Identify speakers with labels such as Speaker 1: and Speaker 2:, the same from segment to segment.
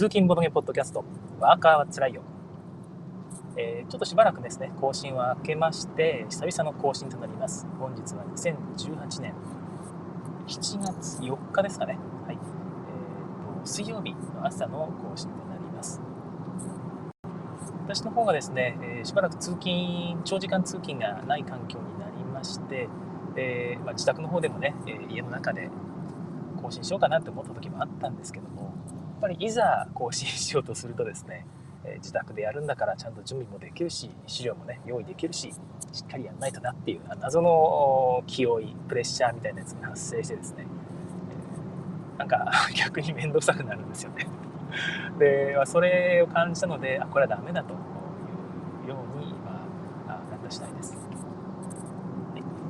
Speaker 1: 通勤ボドゲポッドキャスト、ワーカーはつらいよ。えー、ちょっとしばらくですね、更新は明けまして、久々の更新となります。本日は2018年7月4日ですかね。はい。えーと、水曜日の朝の更新となります。私の方がですね、えー、しばらく通勤、長時間通勤がない環境になりまして、えー、まあ、自宅の方でもね、え家の中で更新しようかなって思った時もあったんですけども、ぱりいざ更新しようとするとですね、え自宅でやるんだからちゃんと準備もできるし、資料もね、用意できるし、しっかりやんないとなっていう謎の気負い、プレッシャーみたいなやつが発生してですね、えなんか 逆に面倒くさくなるんですよね。で、それを感じたので、あ、これはダメだというように、まあ、なった次第です。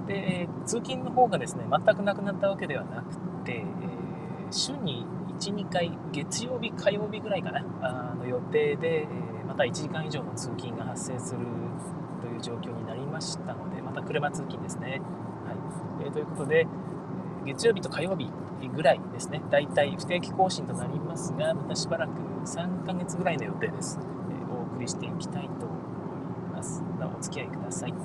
Speaker 1: で、通勤の方がですね、全くなくなったわけではなくて、えー、週に1、2回、月曜日、火曜日ぐらいかな、あの予定で、え、また1時間以上の通勤が発生するという状況になりましたので、また車通勤ですね。はいえー、ということで、月曜日と火曜日ぐらいですね、だいたい不定期更新となりますが、またしばらく3ヶ月ぐらいの予定です。えー、お送りしていきたいと思います。お付き合いください。はい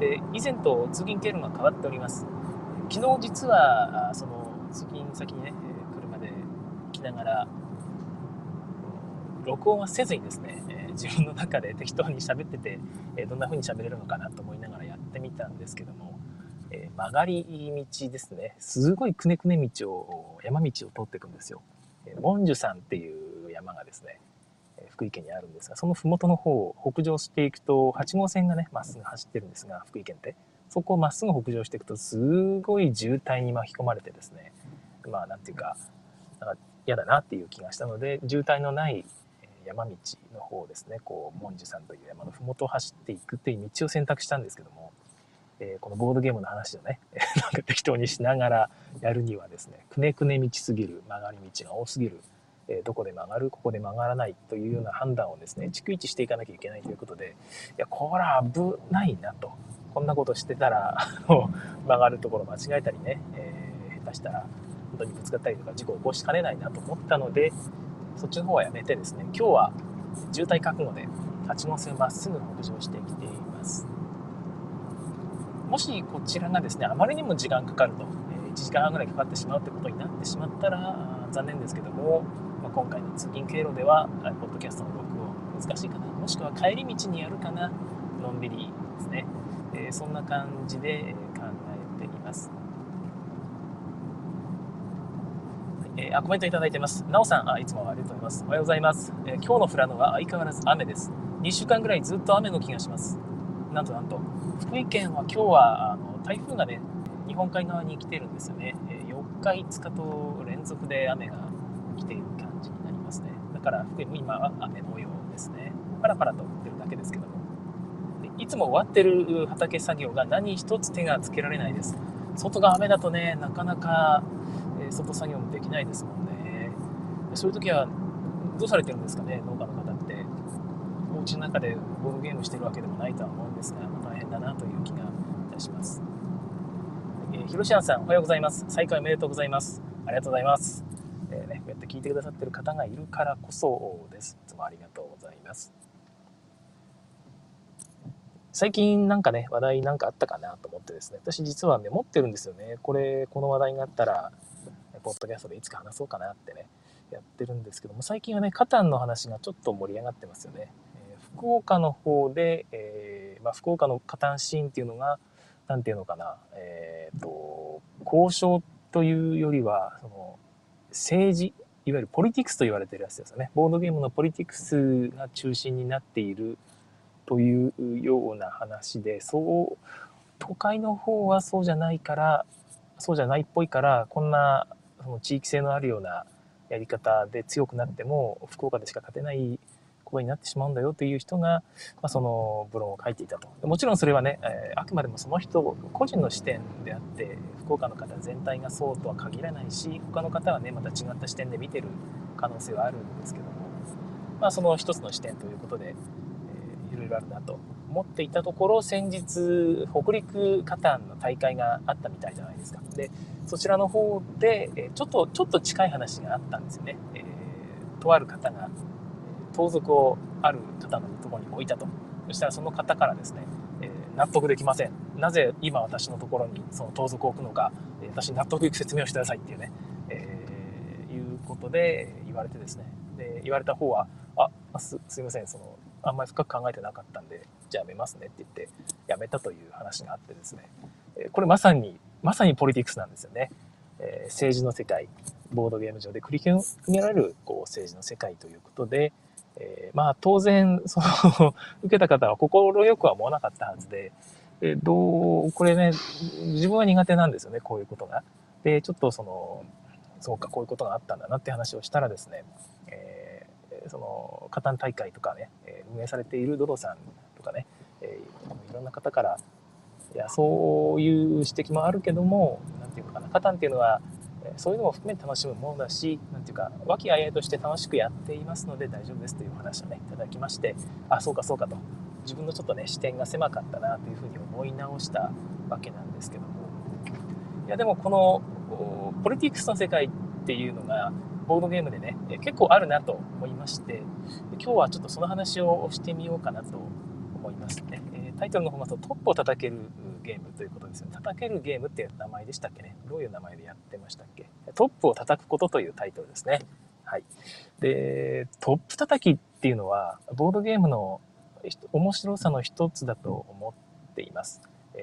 Speaker 1: で以前と通勤経路が変わっております。昨日実はその通勤先にねながら録音はせずにですね自分の中で適当に喋っててどんな風に喋れるのかなと思いながらやってみたんですけども曲がり道ですねすごいくねくね道を山道を通っていくんですよ。文殊山っていう山がですね福井県にあるんですが、その麓の方を北上していくと、8号線がね、まっすぐ走ってるんですが、福井県って。そこをまっすぐ北上していくと、すごい渋滞に巻き込まれてですね、まあ、なんていうか、なんか嫌だなっていう気がしたので、渋滞のない山道の方ですね、こう、文殊山という山の麓を走っていくっていう道を選択したんですけども、えー、このボードゲームの話をね、なんか適当にしながらやるにはですね、くねくね道すぎる、曲がり道が多すぎる、えどこで曲がるここで曲がらないというような判断をですね逐一していかなきゃいけないということでいやこれは危ないなと。こんなことしてたら 曲がるところ間違えたりね、えー、下手したら本当にぶつかったりとか事故を起こしかねないなと思ったのでそっちの方はやめてですね。今日は渋滞覚悟で8号線まっすぐ北上してきています。もしこちらがですねあまりにも時間かかると1時間半ぐらいかかってしまうってことになってしまったら残念ですけどもまあ、今回の通勤経路では、ポッドキャストの録音難しいかな、もしくは帰り道にやるかな、のんびりですね、えー、そんな感じで考えています。えー、あコメントいただいてます。なおさんあ、いつもありがとうございます。おはようございます。えー、今日の富良野は相変わらず雨です。2週間ぐらいずっと雨の気がします。なんとなんと、福井県は今日はあの台風がね、日本海側に来てるんですよね。え4日、5日と連続で雨が来ている感じになりますね。だから福井も今は雨模様ですね。パラパラと降ってるだけですけども。いつも終わってる畑作業が何一つ手がつけられないです。外が雨だとね、なかなか外作業もできないですもんね。そういう時はどうされてるんですかね、農家の方って。お家の中でボードゲームしてるわけでもないとは思うんですが、ま大変だなという気がいたします。えー、ひろしあんさん、おはようございます。再開おめでとうございます。ありがとうございます。えー、ね、こうやって聞いてくださってる方がいるからこそです。いつもありがとうございます。最近なんかね、話題なんかあったかなと思ってですね、私実はメモってるんですよね。これ、この話題があったら、ポッドキャストでいつか話そうかなってね、やってるんですけども、最近はね、カタンの話がちょっと盛り上がってますよね。えー、福岡の方で、えー、まあ、福岡のカタンシーンっていうのが、何て言うのかな、えっ、ー、と、交渉というよりは、その、政治、いわゆるポリティクスと言われてるやつですよね。ボードゲームのポリティクスが中心になっているというような話で、そう、都会の方はそうじゃないから、そうじゃないっぽいから、こんなその地域性のあるようなやり方で強くなっても、福岡でしか勝てないことになってしまうんだよという人が、まあ、そのブログを書いていたと。もちろんそれはね、えー、あくまでもその人個人の視点であって、福岡の方全体がそうとは限らないし、他の方はね、また違った視点で見てる可能性はあるんですけども、まあ、その一つの視点ということで、えー、いろいろあるなと思っていたところ、先日、北陸カタンの大会があったみたいじゃないですか。で、そちらの方で、えちょっと、ちょっと近い話があったんですよね。えー、とある方が盗賊をある方のところに置いたと。そしたらその方からですね、えー、納得できません。なぜ今私のところにその盗賊を置くのか私納得いく説明をしてくださいっていうね、えー、いうことで言われてですね。で言われた方はあすすいません。そのあんまり深く考えてなかったんでじゃあやめますねって言ってやめたという話があってですね。これまさにまさにポリティクスなんですよね、えー、政治の世界ボードゲーム上で繰り広げられるこう政治の世界ということで、えー、まあ当然その 受けた方は快くは思わなかったはずで、えー、どうこれね自分は苦手なんですよねこういうことが。でちょっとそのそうかこういうことがあったんだなって話をしたらですね、えー、その加担大会とかね運営されているドドさんとかね、えー、いろんな方からいやそういう指摘もあるけども何て言うのかな加担っていうのはそういうのも含めて楽しむものだし、なんていうか、和気あいあいとして楽しくやっていますので大丈夫ですというお話をね、いただきまして、あ、そうかそうかと、自分のちょっとね、視点が狭かったなというふうに思い直したわけなんですけども、いや、でもこの、ポリティクスの世界っていうのが、ボードゲームでね、結構あるなと思いまして、今日はちょっとその話をしてみようかなと思いますね。タイトルの方ますとトップを叩けるゲームということですよね。叩けるゲームっていう名前でしたっけね。どういう名前でやってましたっけ？トップを叩くことというタイトルですね。はい。で、トップ叩きっていうのは、ボードゲームの面白さの一つだと思っています。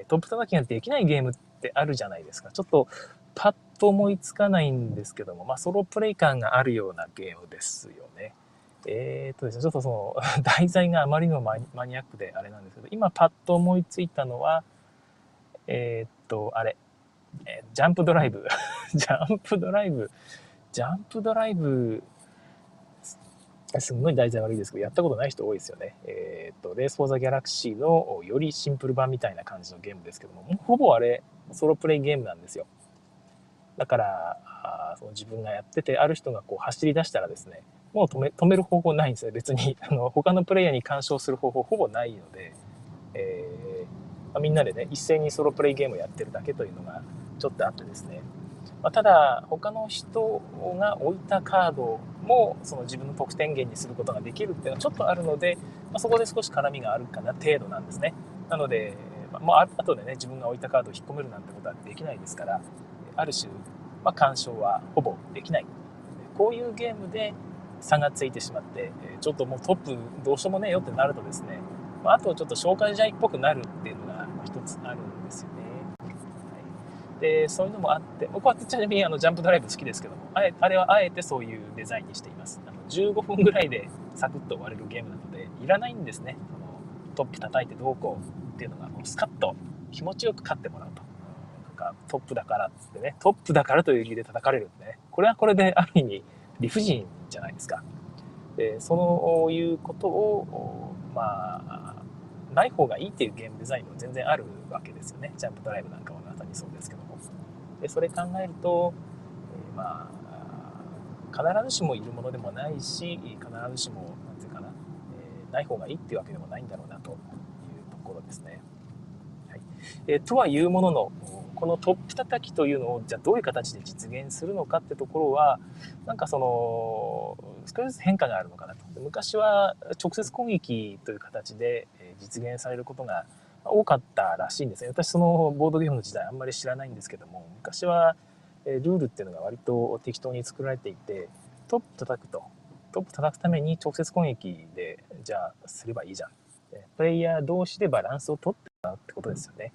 Speaker 1: トップ叩きができないゲームってあるじゃないですか。ちょっとパッと思いつかないんですけども、まあ、ソロプレイ感があるようなゲームですよね。えー、っとですね、ちょっとその 題材があまりにもマニアックであれなんですけど、今パッと思いついたのは、えー、っと、あれ、え、ジャンプドライブ。ジャンプドライブ。ジャンプドライブ、すんごい題材悪いですけど、やったことない人多いですよね。えー、っと、レース・フォー・ザ・ギャラクシーのよりシンプル版みたいな感じのゲームですけども、ほぼあれ、ソロプレイゲームなんですよ。だから、あその自分がやってて、ある人がこう走り出したらですね、もう止め止める方法ないんですよ。別に、あの、他のプレイヤーに干渉する方法ほぼないので、えー、まあ、みんなでね、一斉にソロプレイゲームをやってるだけというのがちょっとあってですね。まあ、ただ、他の人が置いたカードも、その自分の得点源にすることができるっていうのはちょっとあるので、まあ、そこで少し絡みがあるかな程度なんですね。なので、もう後でね、自分が置いたカードを引っ込めるなんてことはできないですから、ある種、まあ、干渉はほぼできない。こういうゲームで、差がついてしまって、ちょっともうトップどうしようもねえよってなるとですね、まあ、とちょっと紹介試合っぽくなるっていうのが一つあるんですよね。で、そういうのもあって、僕はちなみにあのジャンプドライブ好きですけども、あれあれはあえてそういうデザインにしています。あの15分ぐらいでサクッと終われるゲームなので、いらないんですね。そのトップ叩いてどうこうっていうのが、もうスカッと気持ちよく勝ってもらうと。なんかトップだからっつってね、トップだからという理由で叩かれるんでね、これはこれである意味理不尽じゃないですか。でそういうことをまあない方がいいっていうゲームデザインも全然あるわけですよね。ジャンプドライブなんかもまさにそうですけども。でそれ考えると、えー、まあ必ずしもいるものでもないし必ずしも何て言うかな、えー、ない方がいいっていうわけでもないんだろうなというところですね。はいえー、とはいうもののこのトップ叩きというのをじゃあどういう形で実現するのかってところはなんかその少しずつ変化があるのかなと。昔は直接攻撃という形で実現されることが多かったらしいんですね。私そのボードゲームの時代あんまり知らないんですけども昔はルールっていうのが割と適当に作られていてトップ叩くとトップ叩くために直接攻撃でじゃあすればいいじゃん。プレイヤー同士でバランスを取ってもらうってことですよね。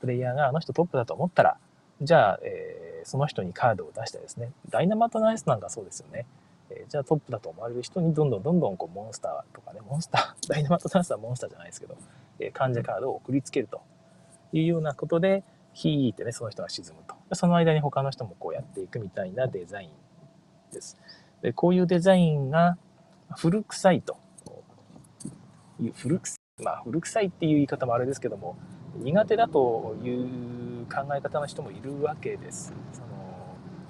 Speaker 1: プレイヤーがあの人トップだと思ったら、じゃあ、えー、その人にカードを出してですね、ダイナマトナイスなんかそうですよね。えー、じゃあトップだと思われる人にどんどんどんどんこうモンスターとかね、モンスター、ダイナマトナイスはモンスターじゃないですけど、えー、患者カードを送りつけるというようなことで、ヒーってね、その人が沈むと。その間に他の人もこうやっていくみたいなデザインです。でこういうデザインが古臭いという古臭い、まあ古臭いっていう言い方もあれですけども、苦手だという考え方の人もいるわけです。その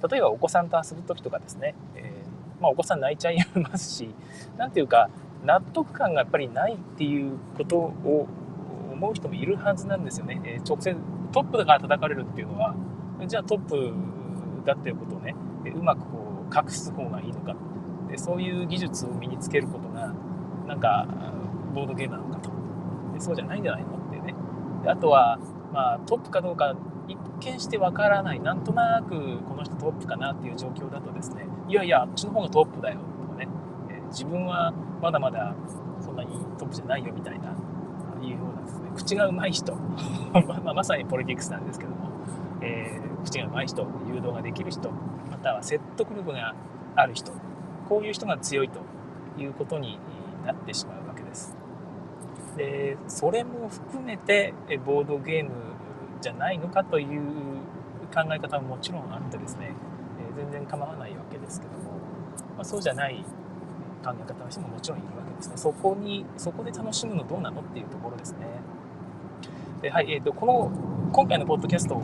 Speaker 1: 例えばお子さんと遊ぶ時とかですね、えー、まあ、お子さん泣いちゃいますし何ていうか納得感がやっぱりないっていうことを思う人もいるはずなんですよね。えー、直接トップだから叩かれるっていうのはじゃあトップだっていうことをねうまくこう隠す方がいいのかでそういう技術を身につけることがなんかボードゲームなのかとでそうじゃないんじゃないの？あとは、まあ、トップかどうか一見してわからないなんとなくこの人トップかなっていう状況だとですねいやいやあっちの方がトップだよとかね、え自分はまだまだそんなにトップじゃないよみたいないうようなですね口がうまい人 まあ、まさにポリティクスなんですけども、えー、口がうまい人誘導ができる人または説得力がある人こういう人が強いということになってしまう。でそれも含めてボードゲームじゃないのかという考え方ももちろんあってですね全然構わないわけですけども、まあ、そうじゃない考え方の人ももちろんいるわけですね。そこにそこで楽しむのどうなのっていうところですね。ではい、えーと、この今回のポッドキャストを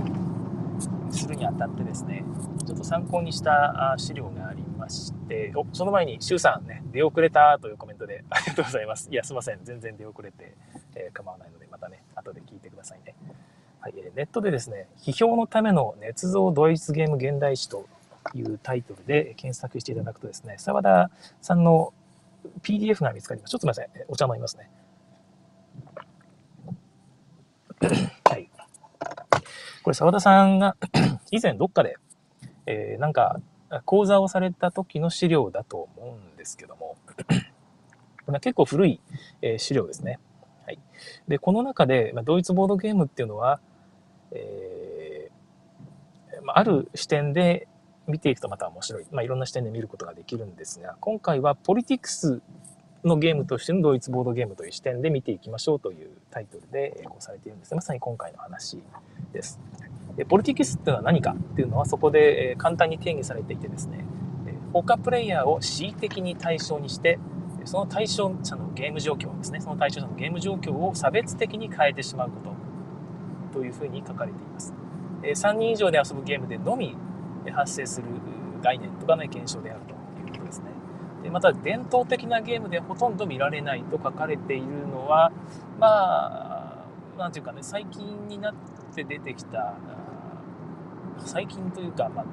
Speaker 1: するにあたってですねちょっと参考にした資料がありましておその前に周さんね出遅れたというコメントで ありがとうございますいやすいません全然出遅れて、えー、構わないのでまたね後で聞いてくださいねはい、ネットでですね、批評のための捏造ドイツゲーム現代史というタイトルで検索していただくとですね、澤田さんの PDF が見つかります。ちょっとすみません。お茶飲みますね。はい。これ澤田さんが 以前どっかで、えー、なんか講座をされた時の資料だと思うんですけども、これは結構古い、え資料ですね。はい。で、この中で、まドイツボードゲームっていうのは、えー、まある視点で見ていくとまた面白い、まあ、いろんな視点で見ることができるんですが今回はポリティクスのゲームとしてのドイツボードゲームという視点で見ていきましょうというタイトルでこうされているんですまさに今回の話です。でポリティクスっていうのは何かっていうのはそこで簡単に定義されていてですね他プレイヤーを恣意的に対象にしてその対象者のゲーム状況ですねその対象者のゲーム状況を差別的に変えてしまうことというふうに書かれています。3人以上で遊ぶゲームでのみ発生する概念とかの現象であるということですね。でまた伝統的なゲームでほとんど見られないと書かれているのはまあ何ていうかね最近になって出てきた最近というかまあ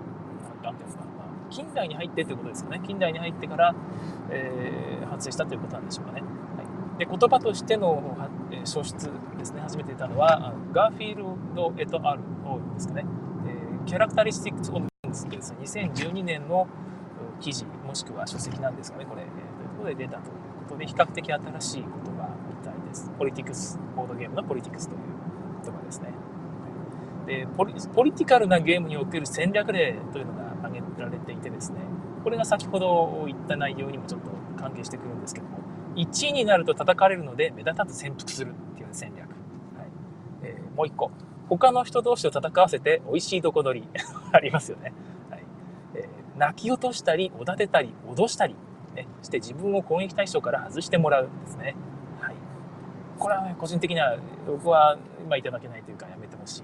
Speaker 1: 何ていうのか、まあ、近代に入ってということですよね。近代に入ってから、えー、発生したということなんでしょうかね。はい。で言葉としての書出ですね。初めて出たのはガーフィールド・エト・アルですかね、えー、キャラクタリスティックス・オブ・ですけど2012年の記事もしくは書籍なんですかねこれ、えー、ということで出たということで比較的新しい言葉みたいです。ポリティクスボードゲームのポリティクスという言葉ですね。でポリポリティカルなゲームにおける戦略例というのが挙げられていてですねこれが先ほど言った内容にもちょっと関係してくるんですけども1位になると叩かれるので目立たず潜伏するっていう戦略、はい。えー、もう一個。他の人同士を戦わせて美味しいとこ取り ありますよね、はい。えー、泣き落としたりおだてたり脅したり、ね、して自分を攻撃対象から外してもらうんですね、はい、これは、ね、個人的には僕は今いただけないというかやめてほしい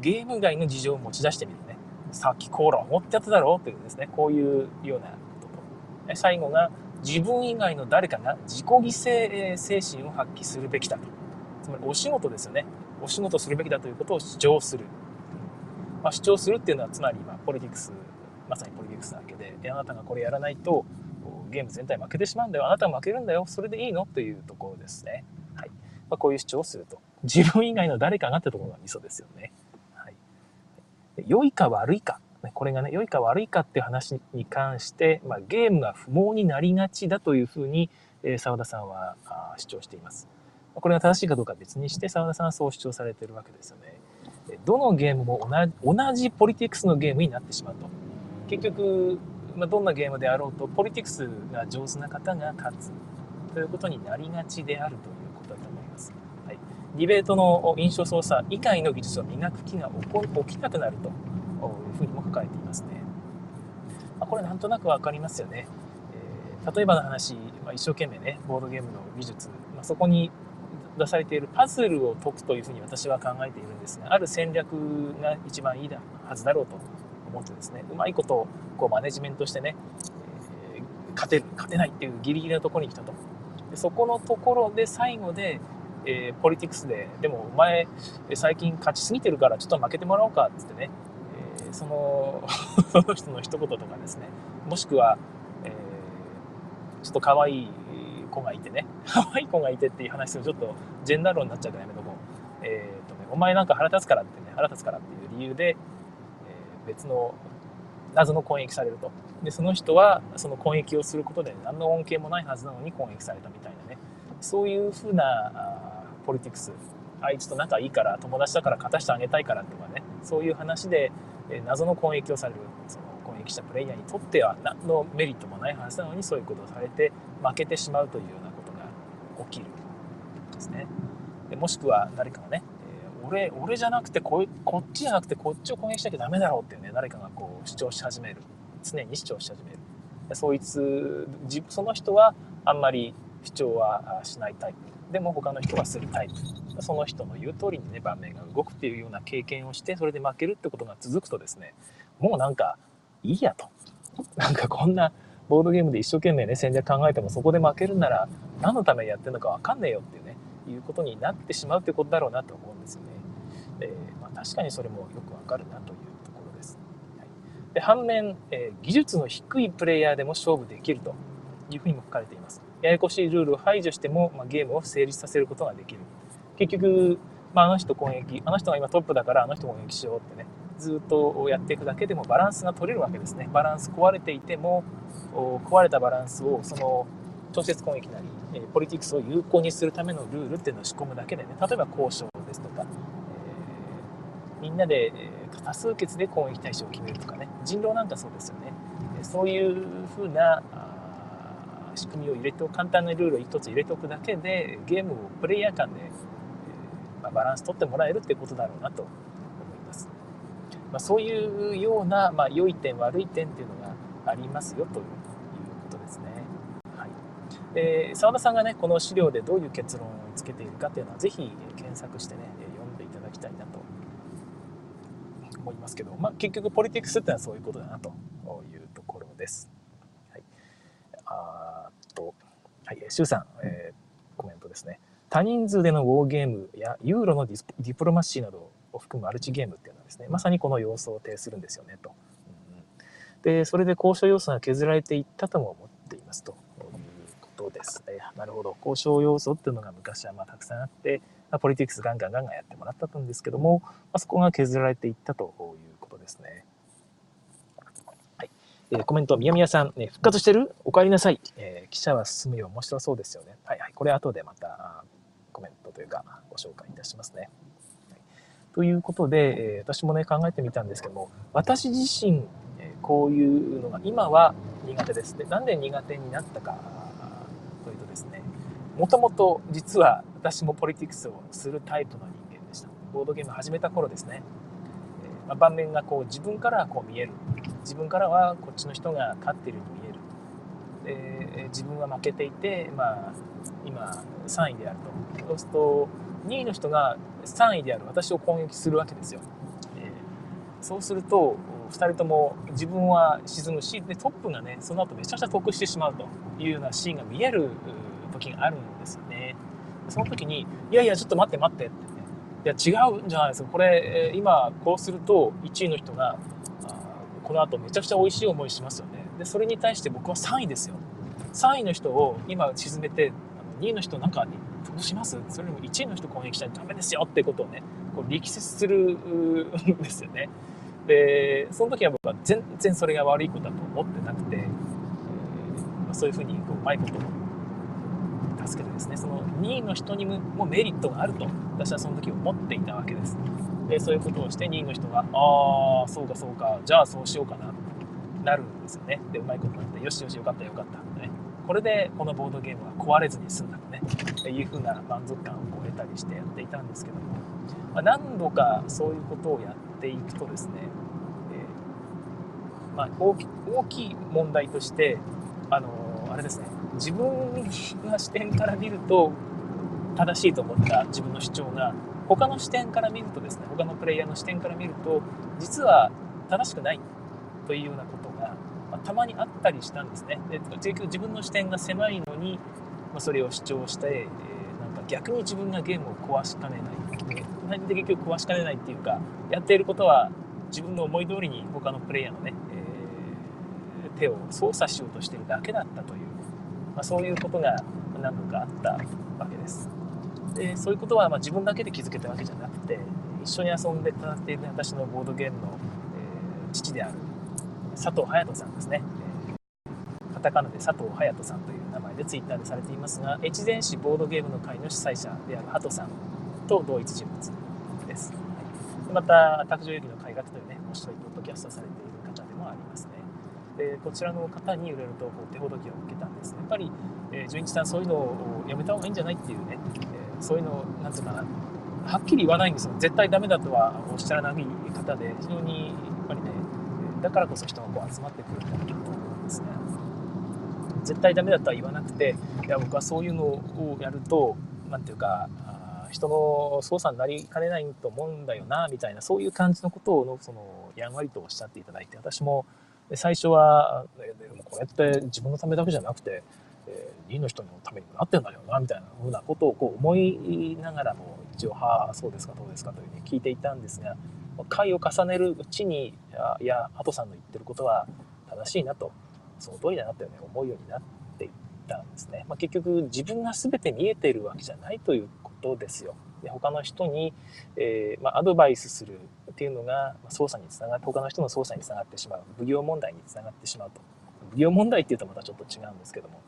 Speaker 1: ゲーム外の事情を持ち出してみるねさっきコーラ思ってやっただろうというですねこういうようなことと最後が自分以外の誰かが自己犠牲精神を発揮するべきだと。つまりお仕事ですよね。お仕事するべきだということを主張する。まあ、主張するっていうのはつまり、ま、ポリティクス、まさにポリティクスなわけで、あなたがこれやらないとゲーム全体負けてしまうんだよ。あなたが負けるんだよ。それでいいの？というところですね。はい。まあ、こういう主張をすると。自分以外の誰かがってところがミソですよね。良いか悪いかこれがね、良いか悪いかっていう話に関して、まあ、ゲームが不毛になりがちだというふうに、えー、田さんは主張しています。これが正しいかどうか別にして、沢田さんはそう主張されているわけですよね。どのゲームも同じ同じポリティクスのゲームになってしまうと。結局、まあ、どんなゲームであろうと、ポリティクスが上手な方が勝つということになりがちであると。ディベートの印象操作以外の技術を磨く気が起きなくなると。いうふうにも書かれていますね。ま、これなんとなく分かりますよね。えー、例えばの話、まあ、一生懸命ね、ボードゲームの技術、まあ、そこに出されているパズルを解くというふうに私は考えているんですが、ある戦略が一番いいはずだろうと思ってですね、うまいことをこうマネジメントしてね、えー、勝てる、勝てないっていうギリギリのところに来たと。でそこのところで最後で、えー、ポリティクスで、でもお前最近勝ちすぎてるからちょっと負けてもらおうかっつってね、えー、その その人の一言とかですね。もしくは、えー、ちょっと可愛い子がいてね。可愛い子がいてっていう話をちょっとジェンダー論になっちゃうからやめとこう、えーとね、お前なんか腹立つからってね腹立つからっていう理由で、えー、別の謎の攻撃されると。でその人はその攻撃をすることで何の恩恵もないはずなのに攻撃されたみたいなね。そういうふうなポリティクスあいつと仲いいから友達だから勝たしてあげたいからとかね。そういう話で、え謎の攻撃をされるその攻撃したプレイヤーにとっては何のメリットもないはずなのにそういうことをされて負けてしまうというようなことが起きるですね。でもしくは誰かがね、え俺俺じゃなくてここっちじゃなくてこっちを攻撃しなきゃダメだろうっていうね誰かがこう主張し始める。常に主張し始める。そいつその人はあんまり主張はしないタイプ。でも他の人はするタイプその人の言う通りにね盤面が動くっていうような経験をしてそれで負けるってことが続くとですねもうなんかいいやとなんかこんなボードゲームで一生懸命ね戦略考えてもそこで負けるなら何のためにやってるのか分かんねえよっていうねいうことになってしまうってことだろうなと思うんですよね。えー、まあ、確かにそれもよくわかるなというところです。はい、で反面、えー、技術の低いプレイヤーでも勝負できるというふうにも書かれています。ややこしいルールを排除しても、まあ、ゲームを成立させることができる。結局、まあ、あの人攻撃、あの人が今トップだからあの人攻撃しようってね、ずっとやっていくだけでもバランスが取れるわけですね。バランス壊れていても、壊れたバランスをその直接攻撃なり、えポリティクスを有効にするためのルールっていうのを仕込むだけでね、例えば交渉ですとか、えー、みんなで多数決で攻撃対象を決めるとかね、人狼なんかそうですよね。そういうふうな仕組みを入れておく簡単なルールを1つ入れておくだけでゲームをプレイヤー間で、え、まあ、バランス取ってもらえるってことだろうなと思います、まあ、そういうような、まあ、良い点悪い点っていうのがありますよということですね。はい。で澤田さんがねこの資料でどういう結論をつけているかっていうのはぜひ検索してね読んでいただきたいなと思いますけど、まあ、結局ポリティクスってのはそういうことだなというところです。はい、あと、はい、シュウさん、えー、コメントですね。多人数でのウォーゲームやユーロのディプロマシーなどを含むマルチゲームっていうのはですね、まさにこの要素を呈するんですよねと。うん、で、それで交渉要素が削られていったとも思っていますということですね。なるほど。交渉要素っていうのが昔はまあたくさんあって、まあ、ポリティクスガンガンガンガンやってもらったんですけども、まあ、そこが削られていったということですね。えー、コメント、みやみやさん、ね、復活してる？お帰りなさい。えー、記者は進むよ。面白そうですよね。はいはい。これ後でまたコメントというかご紹介いたしますね。はい、ということで、えー、私もね、考えてみたんですけども、私自身、えこういうのが今は苦手です。で、なんで苦手になったかというとですね、もともと実は私もポリティクスをするタイプの人間でした。ボードゲーム始めた頃ですね。まあ、盤面がこう自分からこう見える。自分からはこっちの人が勝ってるように見える。で自分は負けていて、まあ、今3位であると。そうすると2位の人が3位である。私を攻撃するわけですよ、えー、そうすると2人とも自分は沈むしでトップがねその後めちゃくちゃ得してしまうというようなシーンが見える時があるんですよね。その時に「いやいやちょっと待って待って」っていや違うんじゃないですかこれ今こうすると1位の人がこの後めちゃくちゃ美味しい思いしますよね。でそれに対して僕は3位ですよ。3位の人を今沈めて2位の人なんかどうします。それよりも1位の人攻撃しちゃダメですよ。ってことをねこう力説するんですよね。でその時は僕は全然それが悪いことだと思ってなくて、えー、そういうふうにこううまいこと助けてですねその2位の人にもメリットがあると私はその時思っていたわけです。でそういうことをして2位の人が「ああそうかそうかじゃあそうしようかな」なるんですよね。でうまいことになって「よしよしよかったよかった」ね。これでこのボードゲームは壊れずに済んだとね。っていうふうな満足感をこう得たりしてやっていたんですけども、まあ、何度かそういうことをやっていくとですね、えー、まあ、大き大きい問題としてあのー、あれですね。自分が視点から見ると正しいと思った自分の主張が他の視点から見るとですね他のプレイヤーの視点から見ると実は正しくないというようなことが、まあ、たまにあったりしたんですね。で結局自分の視点が狭いのに、まあ、それを主張して、えー、なんか逆に自分がゲームを壊しかねない。で結局壊しかねないっていうかやっていることは自分の思い通りに他のプレイヤーのね、えー、手を操作しようとしてるだけだったという、まあ、そういうことが何度かあったわけです。でそういうことはま自分だけで気づけたわけじゃなくて一緒に遊んで戦っている私のボードゲームの、えー、父である佐藤隼人さんですね、えー、カタカナで佐藤隼人さんという名前でツイッターでされていますが越前市ボードゲームの会の主催者である鳩さんと同一人物です。また、卓上遊戯の改革というね、面白いポッドキャストされている方でもありますね。で、こちらの方にいろいろと手ほどきを受けたんです。やっぱり、えー、純一さんそういうのをやめた方がいいんじゃないっていうね、えー、そういうのを、なんていうかな、はっきり言わないんですよ。絶対ダメだとはおっしゃらない方で、非常にやっぱりね、だからこそ人がこう集まってくるんだなと思うんですね。絶対ダメだとは言わなくて、いや、僕はそういうのをやると、なんていうか、人の操作になりかねないと思うんだよなみたいなそういう感じのことをそのやんわりとおっしゃっていただいて私もで最初はこれって自分のためだけじゃなくて、えー、2の人のためにもなってんだよなみたいなふうなことをこう思いながらも一応「はあそうですかどうですか」というふうに聞いていたんですが回を重ねるうちにいやハトさんの言ってることは正しいなとその通りだなというね思うようになっていったんですね。まあ、結局自分が全て見えているわけじゃないということですよ。で他の人に、えー、まあ、アドバイスするっていうのが操作につながって他の人の操作につながってしまう奉行問題につながってしまうと。奉行問題っていうとまたちょっと違うんですけども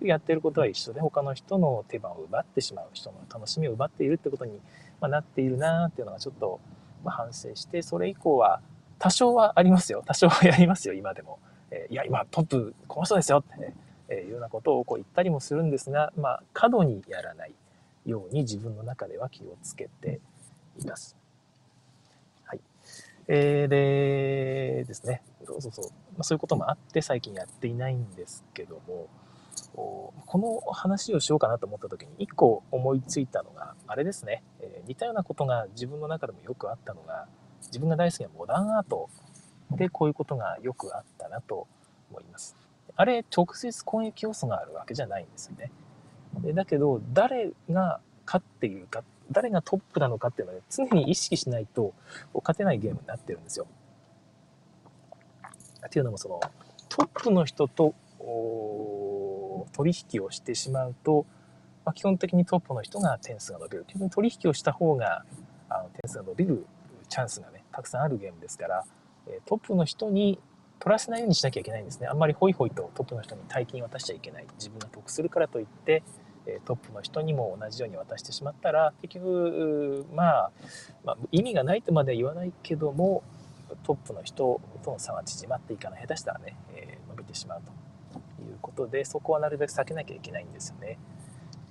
Speaker 1: やってることは一緒で他の人の手番を奪ってしまう人の楽しみを奪っているってことに、まなっているなっていうのがちょっと、ま反省してそれ以降は多少はありますよ。多少はやりますよ今でも、え、いや今トップこの人ですよって、えいうようなことをこう言ったりもするんですがまあ過度にやらないように自分の中では気をつけています。えー、でですね、そうそうそう、まあ、そういうこともあって最近やっていないんですけども、この話をしようかなと思った時に一個思いついたのがあれですね、えー、似たようなことが自分の中でもよくあったのが自分が大好きなモダンアートでこういうことがよくあったなと思います。あれ直接攻撃要素があるわけじゃないんですよね。だけど、誰が勝っているかっ、誰がトップなのかっていうのは、ね、常に意識しないと勝てないゲームになってるんですよ。っていうのも、その、トップの人と取引をしてしまうと、まあ、基本的にトップの人が点数が伸びる。基本取引をした方があの点数が伸びるチャンスがね、たくさんあるゲームですから、トップの人に取らせないようにしなきゃいけないんですね。あんまりホイホイとトップの人に大金渡しちゃいけない。自分が得するからといって、トップの人にも同じように渡してしまったら結局、まあ、まあ、意味がないとまでは言わないけどもトップの人との差が縮まっていかない下手したらね、えー、伸びてしまうということでそこはなるべく避けなきゃいけないんですよね。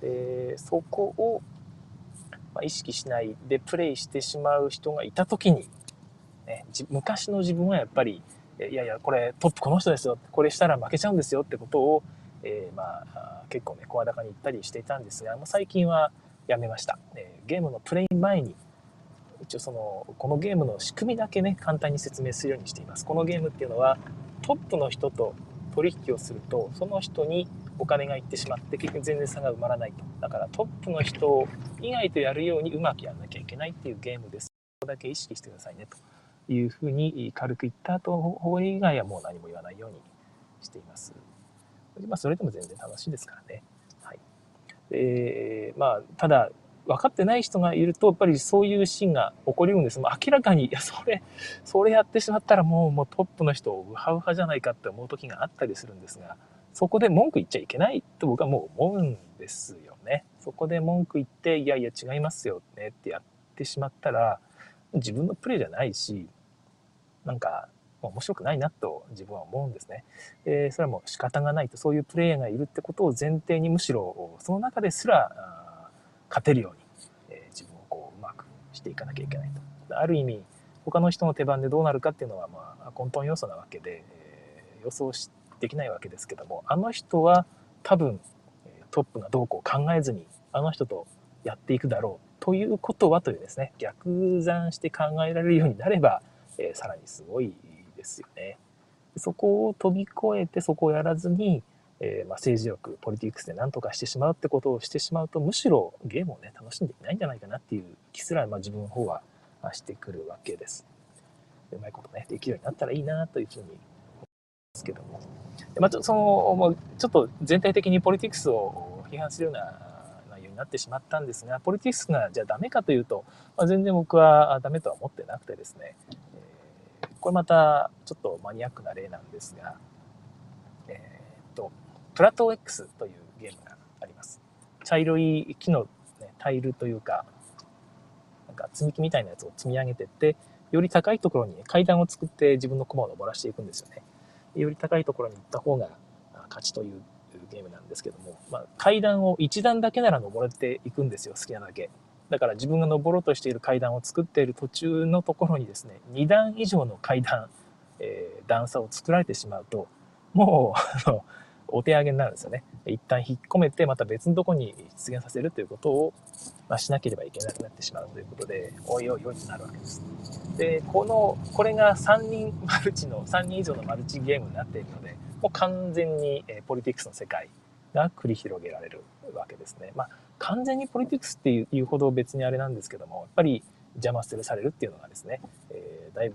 Speaker 1: でそこを、ま、意識しないでプレイしてしまう人がいた時に、ね、昔の自分はやっぱりいやいやこれトップこの人ですよこれしたら負けちゃうんですよってことをえー、まあ、結構ね、声高に言ったりしていたんですが、もう最近はやめました。えー、ゲームのプレイ前に、一応その、このゲームの仕組みだけね、簡単に説明するようにしています。このゲームっていうのは、トップの人と取引をすると、その人にお金がいってしまって、結局全然差が埋まらないと。だからトップの人以外とやるようにうまくやらなきゃいけないっていうゲームです。ここだけ意識してくださいね、というふうに軽く言った後、方以外はもう何も言わないようにしています。まあ、それでも全然楽しいですからね。はい。えー、まあ、ただ、分かってない人がいると、やっぱりそういうシーンが起こりるんです。もう明らかに、いや、それ、それやってしまったらもう、もうトップの人を、ウハウハじゃないかって思う時があったりするんですが、そこで文句言っちゃいけないと僕はもう思うんですよね。そこで文句言って、いやいや違いますよねってやってしまったら、自分のプレイじゃないし、なんか、面白くないなと自分は思うんですね。えそれはもう仕方がないと、そういうプレイヤーがいるってことを前提にむしろその中ですら勝てるように、え自分をこううまくしていかなきゃいけないと。ある意味、他の人の手番でどうなるかっていうのはまあ根本要素なわけで、え予想できないわけですけども、あの人は多分トップがどうこう考えずに、あの人とやっていくだろうということはというですね、逆算して考えられるようになれば、えー、さらにすごいですよね。そこを飛び越えてそこをやらずに、えー、まあ、政治力、ポリティクスで何とかしてしまうってことをしてしまうと、むしろゲームをね、楽しんでいないんじゃないかなっていう気すら、まあ、自分の方はしてくるわけです。うまいことね、できるようになったらいいなというふうに思いますけども。でまあ、その、もうちょっと全体的にポリティクスを批判するような内容になってしまったんですが、ポリティクスがじゃあダメかというと、まあ、全然僕はダメとは思ってなくてですね、これまたちょっとマニアックな例なんですが、えー、っと、プラトー X というゲームがあります。茶色い木の、ね、タイルというか、なんか積み木みたいなやつを積み上げてって、より高いところに階段を作って自分の駒を登らしていくんですよね。より高いところに行った方が勝ちというゲームなんですけども、まあ、階段を1段だけなら登れていくんですよ、好きなだけ。だから自分が登ろうとしている階段を作っている途中のところにですね、2段以上の階段、えー、段差を作られてしまうと、もう、あの、お手上げになるんですよね。一旦引っ込めて、また別のとこに出現させるということを、まあ、しなければいけなくなってしまうということで、おいおいおいになるわけです。で、この、これが3人マルチの、3人以上のマルチゲームになっているので、もう完全に、えポリティクスの世界が繰り広げられるわけですね。まあ、完全にポリティクスっていうほど別にあれなんですけども、やっぱり邪魔するされるっていうのがですね、えー、だいぶ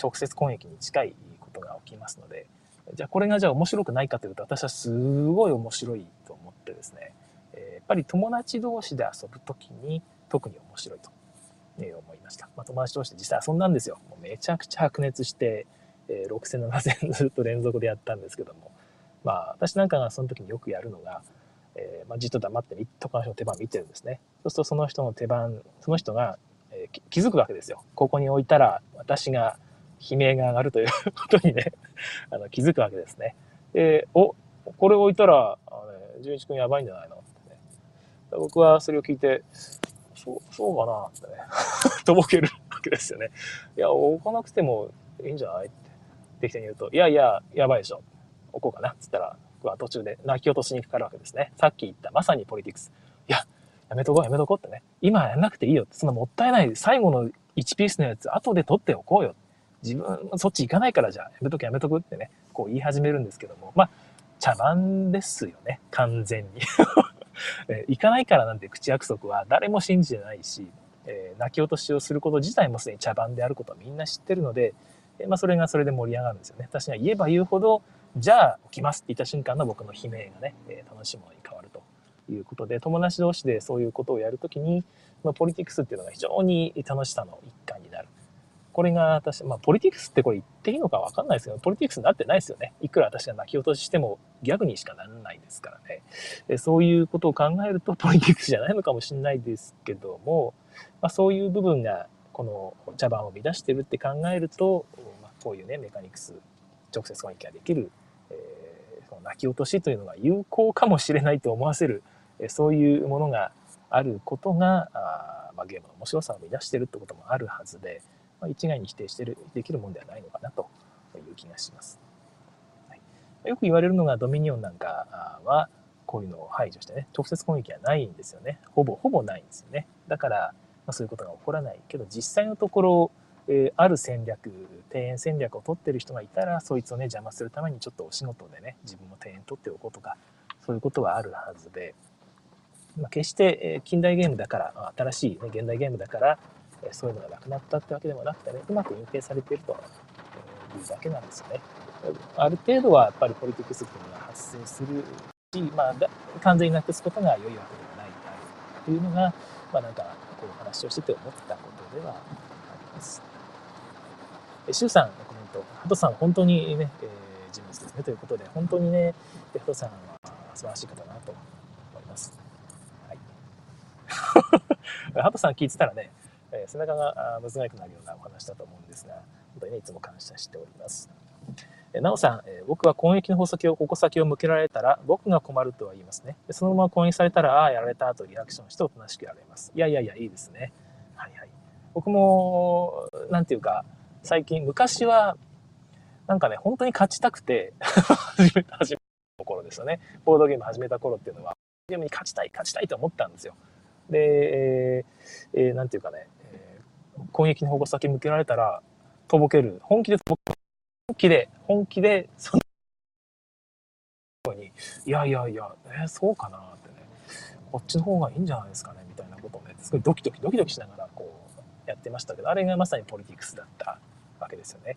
Speaker 1: 直接攻撃に近いことが起きますので、じゃあこれがじゃあ面白くないかというと、私はすごい面白いと思ってですね、えー、やっぱり友達同士で遊ぶときに特に面白いと、え思いました。まあ、友達同士で実際遊んだんですよ。もうめちゃくちゃ白熱して、えー、6戦7戦ずっと連続でやったんですけども、まあ私なんかがその時によくやるのが、えー、まあ、じっと黙って他の人の手番見てるんですね。そうするとその人の手番、その人が、えー、気づくわけですよ。ここに置いたら私が悲鳴が上がるということにね あの気づくわけですね。で、お、これ置いたら、あの、純一君やばいんじゃないの？ってね。僕はそれを聞いて、そう、そうかな？ってね、とぼけるわけですよね。いや、置かなくてもいいんじゃない？って適当に言うと、いやいや、やばいでしょ。置こうかな？っつったら、僕は途中で泣き落としにかかるわけですね。さっき言ったまさにポリティクス。いや、やめとこうやめとこうってね。今やんなくていいよって、そんなもったいない。最後の1ピースのやつ後で取っておこうよ。自分、そっち行かないからじゃあ、やめとくやめとくってね、こう言い始めるんですけども、まあ、茶番ですよね、完全に。え行かないからなんて口約束は誰も信じてないし、えー、泣き落としをすること自体もすでに茶番であることはみんな知ってるので、えー、まあ、それがそれで盛り上がるんですよね。私が言えば言うほど、じゃあ起きますって言った瞬間の僕の悲鳴がね、え、楽しいものに変わるということで、友達同士でそういうことをやるときに、まあ、ポリティクスっていうのが非常に楽しさの一環になる。これが私、まあ、ポリティクスってこれ言っていいのかわかんないですけど、ポリティクスになってないですよね。いくら私が泣き落とししてもギャグにしかならないですからね。でそういうことを考えると、ポリティクスじゃないのかもしれないですけども、まあ、そういう部分が、この茶番を乱してるって考えると、まあ、こういうね、メカニクス、直接攻撃ができる、泣き落としというのが有効かもしれないと思わせる、えそういうものがあることが、あまあ、ゲームの面白さを乱してるってこともあるはずで、まあ、一概に否定してるできるもんではないのかなという気がします。はい、よく言われるのがドミニオンなんかはこういうのを排除してね直接攻撃はないんですよね。ほぼほぼないんですよね。だから、まあ、そういうことが起こらない。けど実際のところ、え、ある戦略庭園戦略を取ってる人がいたらそいつをね邪魔するためにちょっとお仕事でね自分も庭園取っておこうとかそういうことはあるはずで、まあ、決して近代ゲームだから新しい、ね、現代ゲームだからそういうのがなくなったってわけでもなくてね、うまく隠蔽されているというだけなんですよね。ある程度はやっぱりポリティクスっていうのが発生するし、まあ、完全になくすことが良いわけではないというのが、まあなんかこう話をしてて思ったことではあります。シュウさんのコメント、ハトさん本当にね、えー、人物ですねということで、本当にね、ハトさんは素晴らしい方だなと思います。はい。ハトさん聞いてたらね、え背中がむずがゆくなるようなお話だと思うんですが、本当にね、いつも感謝しております。えなおさん、え僕は攻撃の矛先を、矛先を向けられたら、僕が困るとは言いますね。でそのまま攻撃されたら、ああ、やられたとリアクションしておとなしくやられます。いやいやいや、いいですね。はいはい。僕も、なんていうか、最近、昔は、なんかね、本当に勝ちたくて始めた、始めた頃ですよね。ボードゲーム始めた頃っていうのは、ゲームに勝ちたい、勝ちたいと思ったんですよ。で、えー、なんていうかね、攻撃の矛先向けられたら、とぼける。本気で、本気で、本気で、その、いやいやいや、えー、そうかなってね、こっちの方がいいんじゃないですかね、みたいなことをね、すごいドキドキドキドキしながら、こう、やってましたけど、あれがまさにポリティクスだったわけですよね。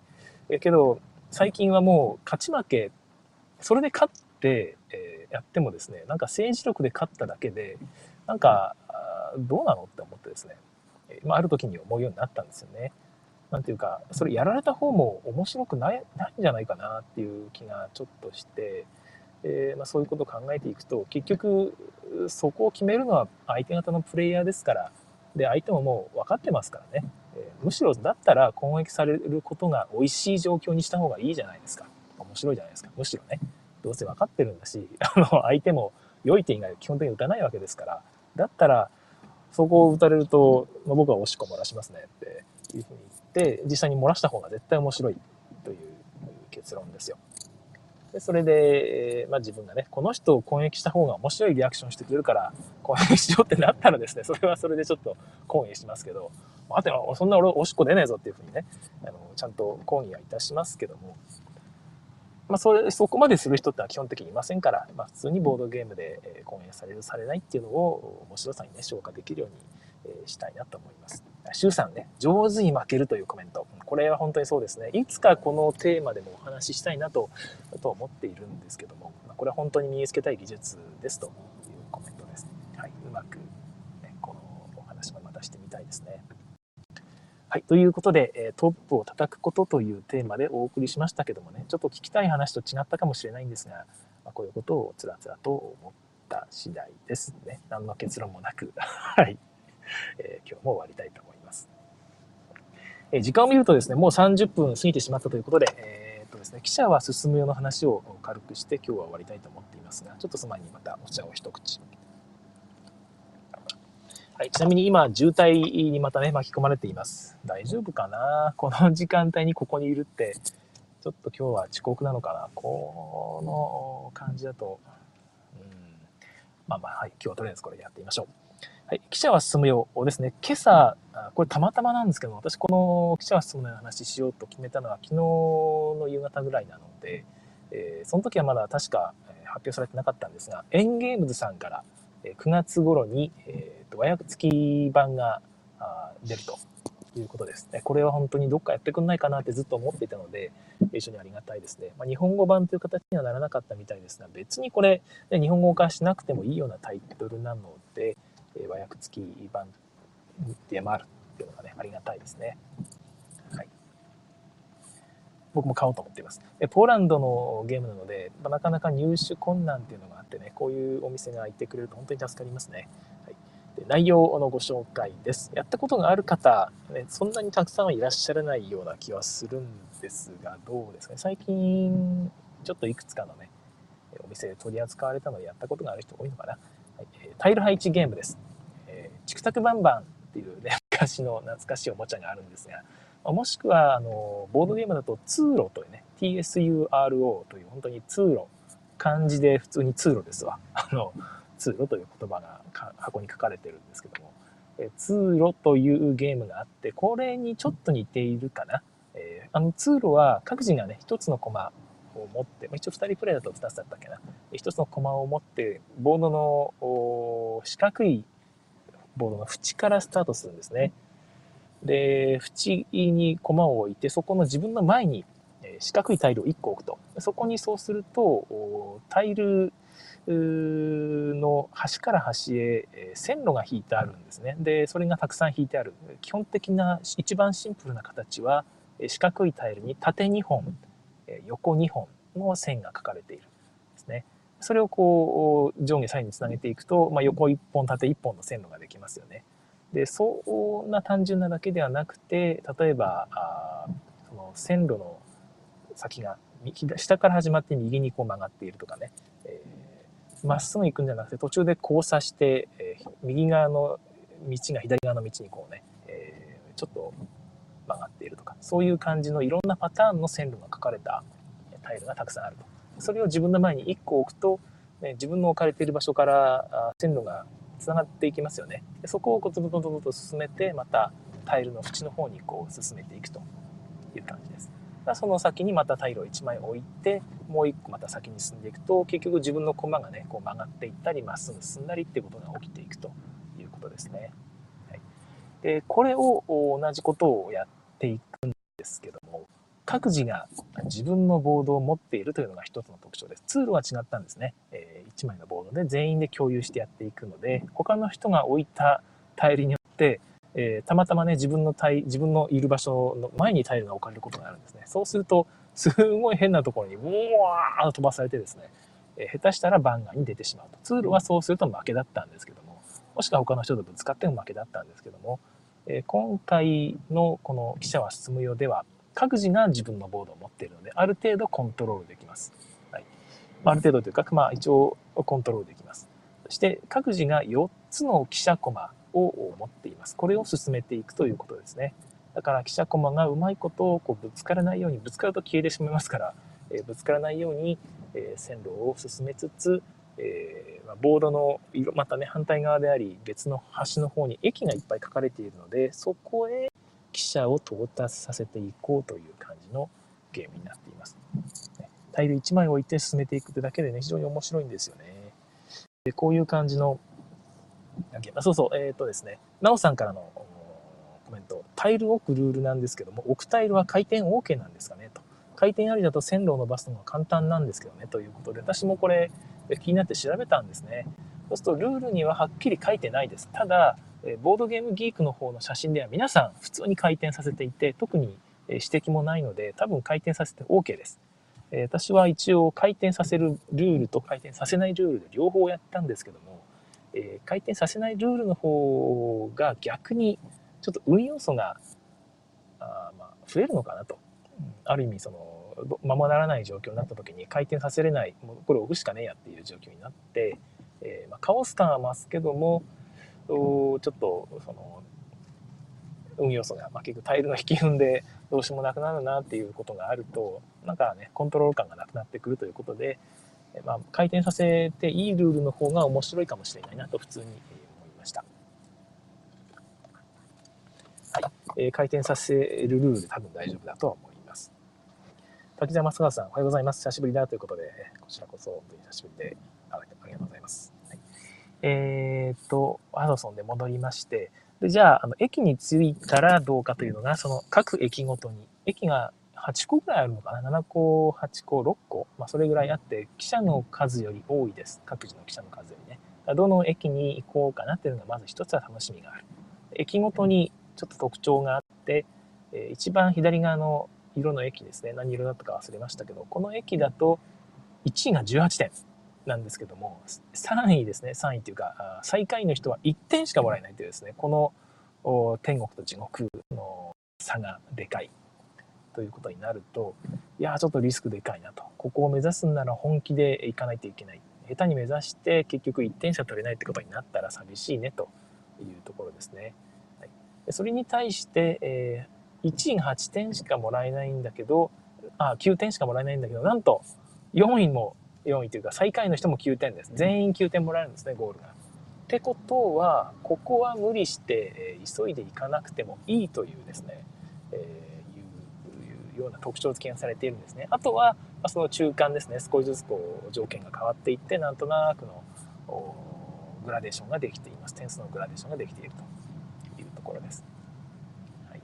Speaker 1: えけど最近はもう勝ち負けそれで勝って、えー、やってもですねなんか政治力で勝っただけでなんかどうなのって思ってですね、まあ、ある時に思うようになったんですよね。なんていうかそれやられた方も面白くないないんじゃないかなっていう気がちょっとして、えー、まあ、そういうことを考えていくと結局そこを決めるのは相手方のプレイヤーですからで相手ももう分かってますからね、えー、むしろだったら攻撃されることが美味しい状況にした方がいいじゃないですか。面白いじゃないですか。むしろね。どうせ分かってるんだし あの相手も良い点以外基本的に打たないわけですから。だったらそこを打たれると、まあ、僕はおしっこ漏らしますねっていうふうに言って実際に漏らした方が絶対面白いという結論ですよ。でそれで、まあ、自分がねこの人を攻撃した方が面白いリアクションしてくれるから攻撃しようってなったらですねそれはそれでちょっと抗議しますけど待てよそんな俺おしっこ出ねえぞっていうふうにねあのちゃんと抗議はいたしますけども、まあ、それそこまでする人ってのは基本的にいませんから、まあ、普通にボードゲームで攻撃されるされないっていうのを面白さにね消化できるようにえしたいなと思います。周さんね、上手に負けるというコメント。これは本当にそうですね。いつかこのテーマでもお話ししたいなとと思っているんですけどもま、これは本当に身につけたい技術ですというコメントです。はい、うまく、ね、このお話もまたしてみたいですね。はい、ということで、えトップを叩くことというテーマでお送りしましたけどもね、ちょっと聞きたい話と違ったかもしれないんですが、まあ、こういうことをつらつらと思った次第ですね。何の結論もなく、はい、えー、今日も終わりたいと思います。え時間を見るとですね、もう30分過ぎてしまったということで、えー、っとですね、記者は進むような話を軽くして今日は終わりたいと思っていますが、ちょっとその前にまたお茶を一口。はい、ちなみに今、渋滞にまたね、巻き込まれています。大丈夫かな？この時間帯にここにいるって、ちょっと今日は遅刻なのかな？この感じだと、うん、まあまあ、はい、今日はとりあえずこれやってみましょう。はい、記者は進むようですね。今朝、これたまたまなんですけど、私この記者は進むような話しようと決めたのは昨日の夕方ぐらいなので、えー、その時はまだ確か発表されてなかったんですが、エンゲームズさんから9月頃に、えーと、和訳付き版が出るということです。これは本当にどっかやってくんないかなってずっと思っていたので、非常にありがたいですね。まあ、日本語版という形にはならなかったみたいですが、別にこれ、日本語化しなくてもいいようなタイトルなので、え和訳付き版でもあるっていうのがね、ありがたいですね。はい。僕も買おうと思っています。でポーランドのゲームなので、なかなか入手困難っていうのがてね、こういうお店がいてくれると本当に助かりますね。はい、で内容のご紹介です。やったことがある方、ね、そんなにたくさんはいらっしゃらないような気はするんですが、どうですかね？最近、ちょっといくつかのね、お店で取り扱われたのでやったことがある人多いのかな？はい、タイル配置ゲームです。え、チクタクバンバンっていうね、昔の懐かしいおもちゃがあるんですが、もしくは、あの、ボードゲームだと通路というね、TSURO という本当に通路、漢字で普通に通路ですわ。あの、通路という言葉が箱に書かれてるんですけども、え通路というゲームがあって、これにちょっと似ているかな。えー、あの通路は各自がね、一つのコマを持って、一応2人プレイだと2つだったっけな。1つのコマを持って、ボードの四角いボードの縁からスタートするんですね。で、縁にコマを置いて、そこの自分の前に四角いタイルを1個置くと。そこにそうすると、タイルの端から端へ線路が引いてあるんですね。で、それがたくさん引いてある。基本的な一番シンプルな形は、四角いタイルに縦2本、横2本の線が書かれているんですね。それをこう上下左右につなげていくと、まあ、横1本縦1本の線路ができますよね。でそんな単純なだけではなくて例えばあその線路の先が下から始まって右にこう曲がっているとかねま、えー、っすぐ行くんじゃなくて途中で交差して、えー、右側の道が左側の道にこうね、えー、ちょっと曲がっているとかそういう感じのいろんなパターンの線路が書かれたタイルがたくさんあると。それを自分の前に1個置くと、ね、自分の置かれている場所から線路がつながっていきますよね。でそこをこうトントントンと進めてまたタイルの縁の方にこう進めていくという感じです。その先にまたタイルを1枚置いてもう1個また先に進んでいくと結局自分の駒がねこう曲がっていったりまっすぐ進んだりっていうことが起きていくということですね。はい、でこれを同じことをやっていくんですけども、各自が自分のボードを持っているというのが一つの特徴です。ツールは違ったんですね。えー、1枚のボードで全員で共有してやっていくので、他の人が置いたタイルによって、えー、たまたまね、自分のタイ、自分のいる場所の前にタイルが置かれることがあるんですね。そうすると、すごい変なところに、うわーと飛ばされてですね、えー、下手したら番外に出てしまうと。ツールはそうすると負けだったんですけども、もしくは他の人とぶつかっても負けだったんですけども、え今回のこの記者は進むようでは、各自が自分のボードを持っているので、ある程度コントロールできます。はい。ある程度というか、まあ一応コントロールできます。そして各自が4つの記者コマを持っています。これを進めていくということですね。だから記者コマがうまいことをこうぶつからないように、ぶつかると消えてしまいますから、えー、ぶつからないように、えー、線路を進めつつ、えー、ボードの色またね反対側であり別の端の方に駅がいっぱい書かれているのでそこへ記者を到達させていこうという感じのゲームになっています。タイル1枚置いて進めていくってだけでね、非常に面白いんですよね。でこういう感じの。そうそう、えっ、ー、とですね、なおさんからのコメント。タイル置くルールなんですけども、置くタイルは回転 OK なんですかねと。回転ありだと線路を伸ばすのが簡単なんですけどね、ということで、私もこれ気になって調べたんですね。そうするとルールにははっきり書いてないです。ただ、ボードゲームギークの方の写真では皆さん普通に回転させていて、特に指摘もないので、多分回転させて OK です。私は一応回転させるルールと回転させないルールで両方やったんですけども、え回転させないルールの方が逆にちょっと運要素があまあ増えるのかなと。ある意味そのままならない状況になった時に回転させれないもうこれ置くしかねえやっていう状況になって、えー、まあ、カオス感は増すけどもちょっとその運要素が、まあ、結局タイルの引き踏んでどうしようもなくなるなっていうことがあるとなんかねコントロール感がなくなってくるということで、まあ、回転させていいルールの方が面白いかもしれないなと普通に思いました。はいえー、回転させるルールで多分大丈夫だとは思います。滝沢松川さん、おはようございます。久しぶりだということで、こちらこそ本当に久しぶりでありがとうございます。はい、えー、っと、アドソンで戻りまして、でじゃあ、あの、駅に着いたらどうかというのが、その各駅ごとに、駅が8個ぐらいあるのかな ?7 個、8個、6個、まあ、それぐらいあって、記者の数より多いです。各自の記者の数よりね。どの駅に行こうかなっていうのが、まず一つは楽しみがある。駅ごとにちょっと特徴があって、え一番左側の色の駅ですね。何色だったか忘れましたけど、この駅だと1位が18点なんですけども、3位ですね。3位っていうか、最下位の人は1点しかもらえないというですね、この天国と地獄の差がでかいということになると、いやちょっとリスクでかいなと。ここを目指すんなら本気で行かないといけない。下手に目指して結局1点しか取れないってことになったら寂しいねというところですね。はいそれに対して、えー、1位が8点しかもらえないんだけど、あ、9点しかもらえないんだけど、なんと4位も、4位というか最下位の人も9点です。全員9点もらえるんですね、ゴールが。ってことは、ここは無理して、え、急いでいかなくてもいいというですね、え、ような特徴付けがされているんですね。あとは、ま、その中間ですね、少しずつこう条件が変わっていって、なんとなくのグラデーションができています。点数のグラデーションができているというと。ころです。はい、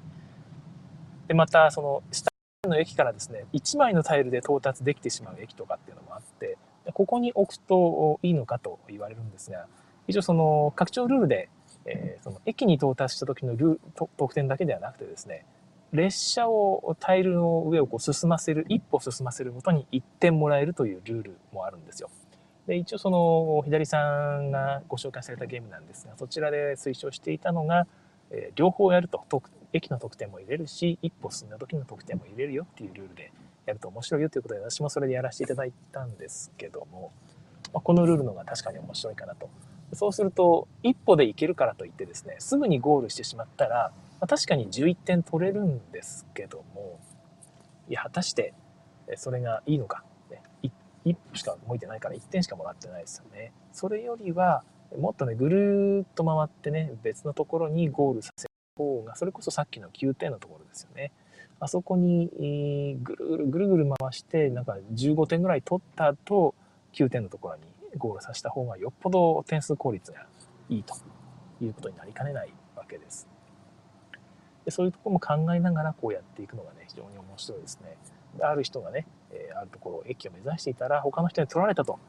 Speaker 1: でまたその下の駅からですね1枚のタイルで到達できてしまう駅とかっていうのもあってここに置くといいのかと言われるんですが一応その拡張ルールで、えー、その駅に到達した時のルー得点だけではなくてですね列車をタイルの上をこう進ませる一歩進ませるごとに1点もらえるというルールもあるんですよ。で一応その左さんがご紹介されたゲームなんですがそちらで推奨していたのがえー、両方やると駅の得点も入れるし一歩進んだ時の得点も入れるよっていうルールでやると面白いよということで私もそれでやらせていただいたんですけども、まあ、このルールのが確かに面白いかなとそうすると一歩でいけるからといってですねすぐにゴールしてしまったら、まあ、確かに11点取れるんですけどもいや果たしてそれがいいのか、ね、一歩しか動いてないから1点しかもらってないですよねそれよりはもっとね、ぐるっと回ってね、別のところにゴールさせる方が、それこそさっきの9点のところですよね。あそこにぐるぐるぐるぐる回して、なんか15点ぐらい取った後、9点のところにゴールさせた方がよっぽど点数効率がいいということになりかねないわけです。でそういうところも考えながらこうやっていくのがね非常に面白いですね。である人がね、えー、あるところ駅を目指していたら他の人に取られたと。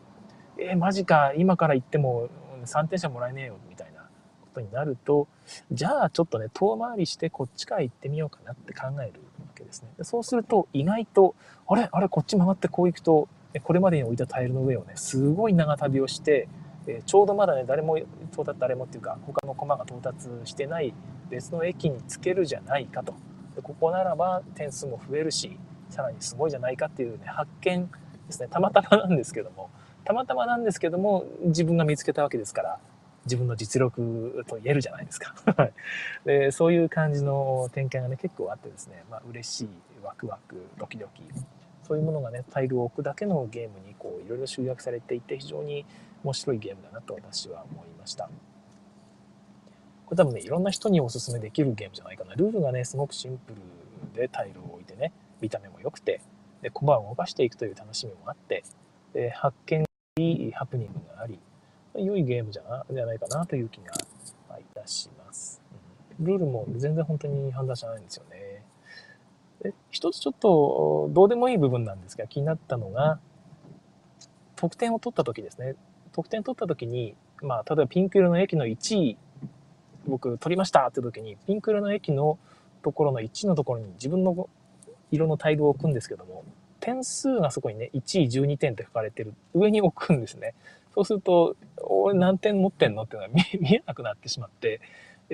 Speaker 1: えー、マジか今から行っても3点車もらえねえよみたいなことになるとじゃあちょっとね遠回りしてこっちから行ってみようかなって考えるわけですね。でそうすると意外とあれあれこっち曲がってこう行くとこれまでに置いたタイルの上をねすごい長旅をしてえちょうどまだね誰も到達誰もっていうか他の駒が到達してない別の駅につけるじゃないかと。でここならば点数も増えるしさらにすごいじゃないかっていうね発見ですね。たまたまなんですけども。たまたまなんですけども自分が見つけたわけですから自分の実力と言えるじゃないですか。でそういう感じの展開がね結構あってですね、まあ嬉しいワクワクドキドキ。そういうものがねタイルを置くだけのゲームにこういろいろ集約されていて非常に面白いゲームだなと私は思いました。れ多分ね、いろんな人におすすめできるゲームじゃないかな。ルールがね、すごくシンプルでタイルを置いてね、見た目も良くて、で、駒を動かしていくという楽しみもあって、で、発見いいハプニングがあり、良いゲームじゃなじゃないかなという気がいたします。うん、ルールも全然本当に判断じゃないんですよね。で一つちょっとどうでもいい部分なんですが気になったのが得点を取った時ですね得点取った時に、まあ、例えばピンク色の駅の1位、僕取りましたって時に、ピンク色の駅のところの1のところに自分の色のタイルを置くんですけども、点数がそこにね、1位12点って書かれてる上に置くんですね。そうすると、俺何点持ってんのっていうのが 見えなくなってしまって、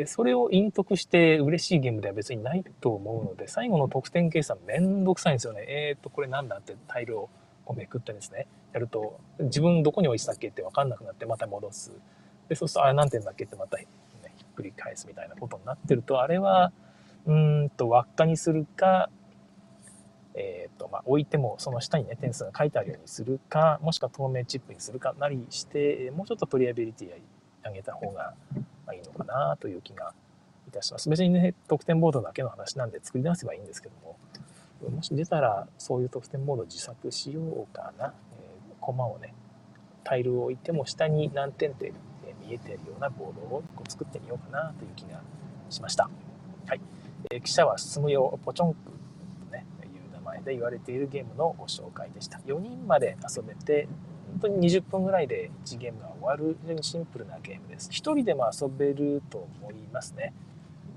Speaker 1: それを隠匿して嬉しいゲームでは別にないと思うので、最後の得点計算めんどくさいんですよね。えー、っと、これなんだってタイルをこうめくってですね、やると、自分どこに置いてたっけって分かんなくなってまた戻す。で、そうすると、あれ何点だっけってまた、ね、ひっくり返すみたいなことになってると、あれは、うんと、輪っかにするか、えっ、と、まあ、置いてもその下にね、点数が書いてあるようにするか、もしくは透明チップにするかなりして、もうちょっとプレイアビリティ上げた方がいいのかなという気がいたします。別にね、得点ボードだけの話なんで作り直せばいいんですけども、もし出たらそういう得点モード自作しようかな。コマをね、タイルを置いても下に何点って見えてるようなボードをこう作ってみようかなという気がしました。はい。えー、記者は進むよポチョンクとね、いう名前で言われているゲームのご紹介でした。4人まで遊べて、本当に20分ぐらいで1ゲームが終わる非常にシンプルなゲームです。1人でも遊べると思いますね。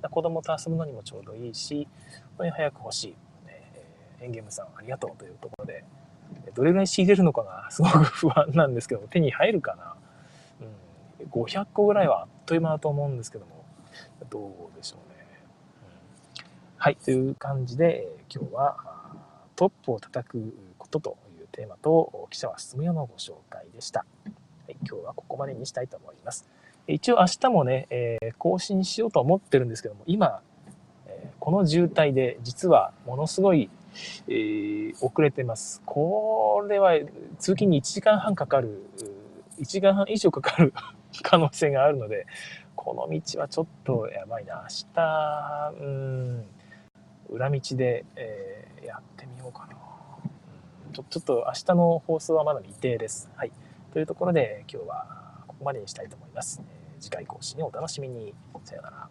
Speaker 1: 子供と遊ぶのにもちょうどいいし、本当に早く欲しい。エンゲームさんありがとうというところで、どれぐらい仕入れるのかがすごく不安なんですけど、手に入るかな。500個ぐらいはあっという間だと思うんですけども、どうでしょうね。うん、はい、という感じで、今日はトップを叩くことというテーマと、記者は進むよのご紹介でした。はい、今日はここまでにしたいと思います。一応明日もね、えー、更新しようと思ってるんですけども、今、えー、この渋滞で実はものすごいえー、遅れてます。これは通勤に1時間半かかる、1時間半以上かかる 可能性があるので、この道はちょっとやばいな。明日、うん、裏道で、えー、やってみようかな。ちょちょっと明日の放送はまだ未定です。はい。というところで今日はここまでにしたいと思います。えー、次回更新をお楽しみに。さようなら。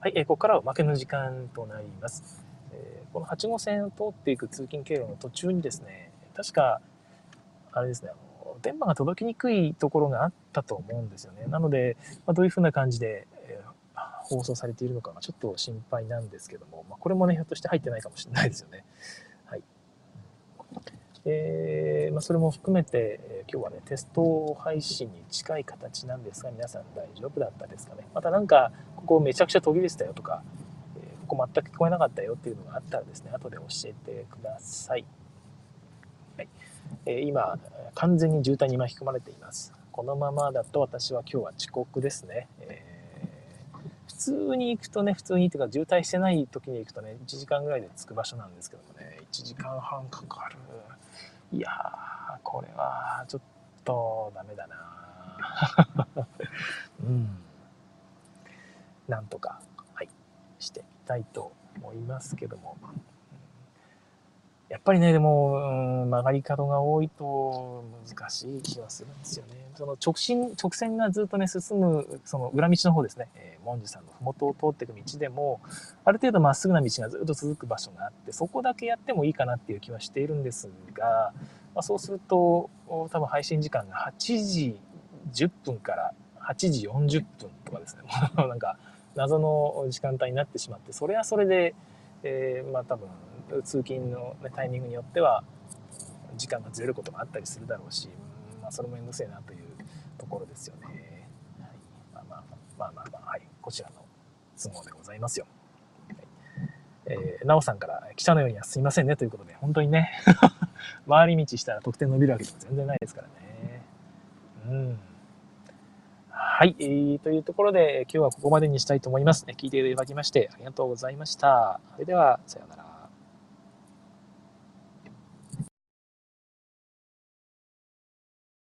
Speaker 1: はい、えー、ここからは負けの時間となります。えー、この8号線を通っていく通勤経路の途中にですね、確か、あれですね、電波が届きにくいところがあったと思うんですよね。なので、まあ、どういうふうな感じで、えー、放送されているのかがちょっと心配なんですけども、まあ、これもね、ひょっとして入ってないかもしれないですよね。はい。えー、まあ、それも含めて、えー、今日はね、テスト配信に近い形なんですが、皆さん大丈夫だったですかね。またなんか、ここめちゃくちゃ途切れてたよとか、え、ここ全く聞こえなかったよっていうのがあったらですね、後で教えてください。え、今、完全に渋滞に巻き込まれています。このままだと私は今日は遅刻ですね。え普通に行くとね、普通にっていうか渋滞してない時に行くとね、1時間ぐらいで着く場所なんですけどもね、1時間半かかる。いやー、これはちょっとダメだな うん。なんとか、はい、してみたいと思いますけども。やっぱりね、でも、うん、曲がり角が多いと難しい気はするんですよね。その直進、直線がずっとね、進む、その裏道の方ですね、えー、文殊さんの麓を通っていく道でも、ある程度まっすぐな道がずっと続く場所があって、そこだけやってもいいかなっていう気はしているんですが、まあ、そうすると、多分配信時間が8時10分から8時40分とかですね、なんか謎の時間帯になってしまって、それはそれで、えー、まあ多分通勤の、ね、タイミングによっては時間がずれることがあったりするだろうし、まあ、それもめんどくせえなというところですよね。はい、まあまあまあまあまあ、はい、こちらの都合でございますよ。はいえー、なおさんから記者のようにはすいませんねということで、本当にね 回り道したら得点伸びるわけでも全然ないですからね。うん。はい、えー、というところで今日はここまでにしたいと思います。聞いていただきましてありがとうございました。それでは、さようなら。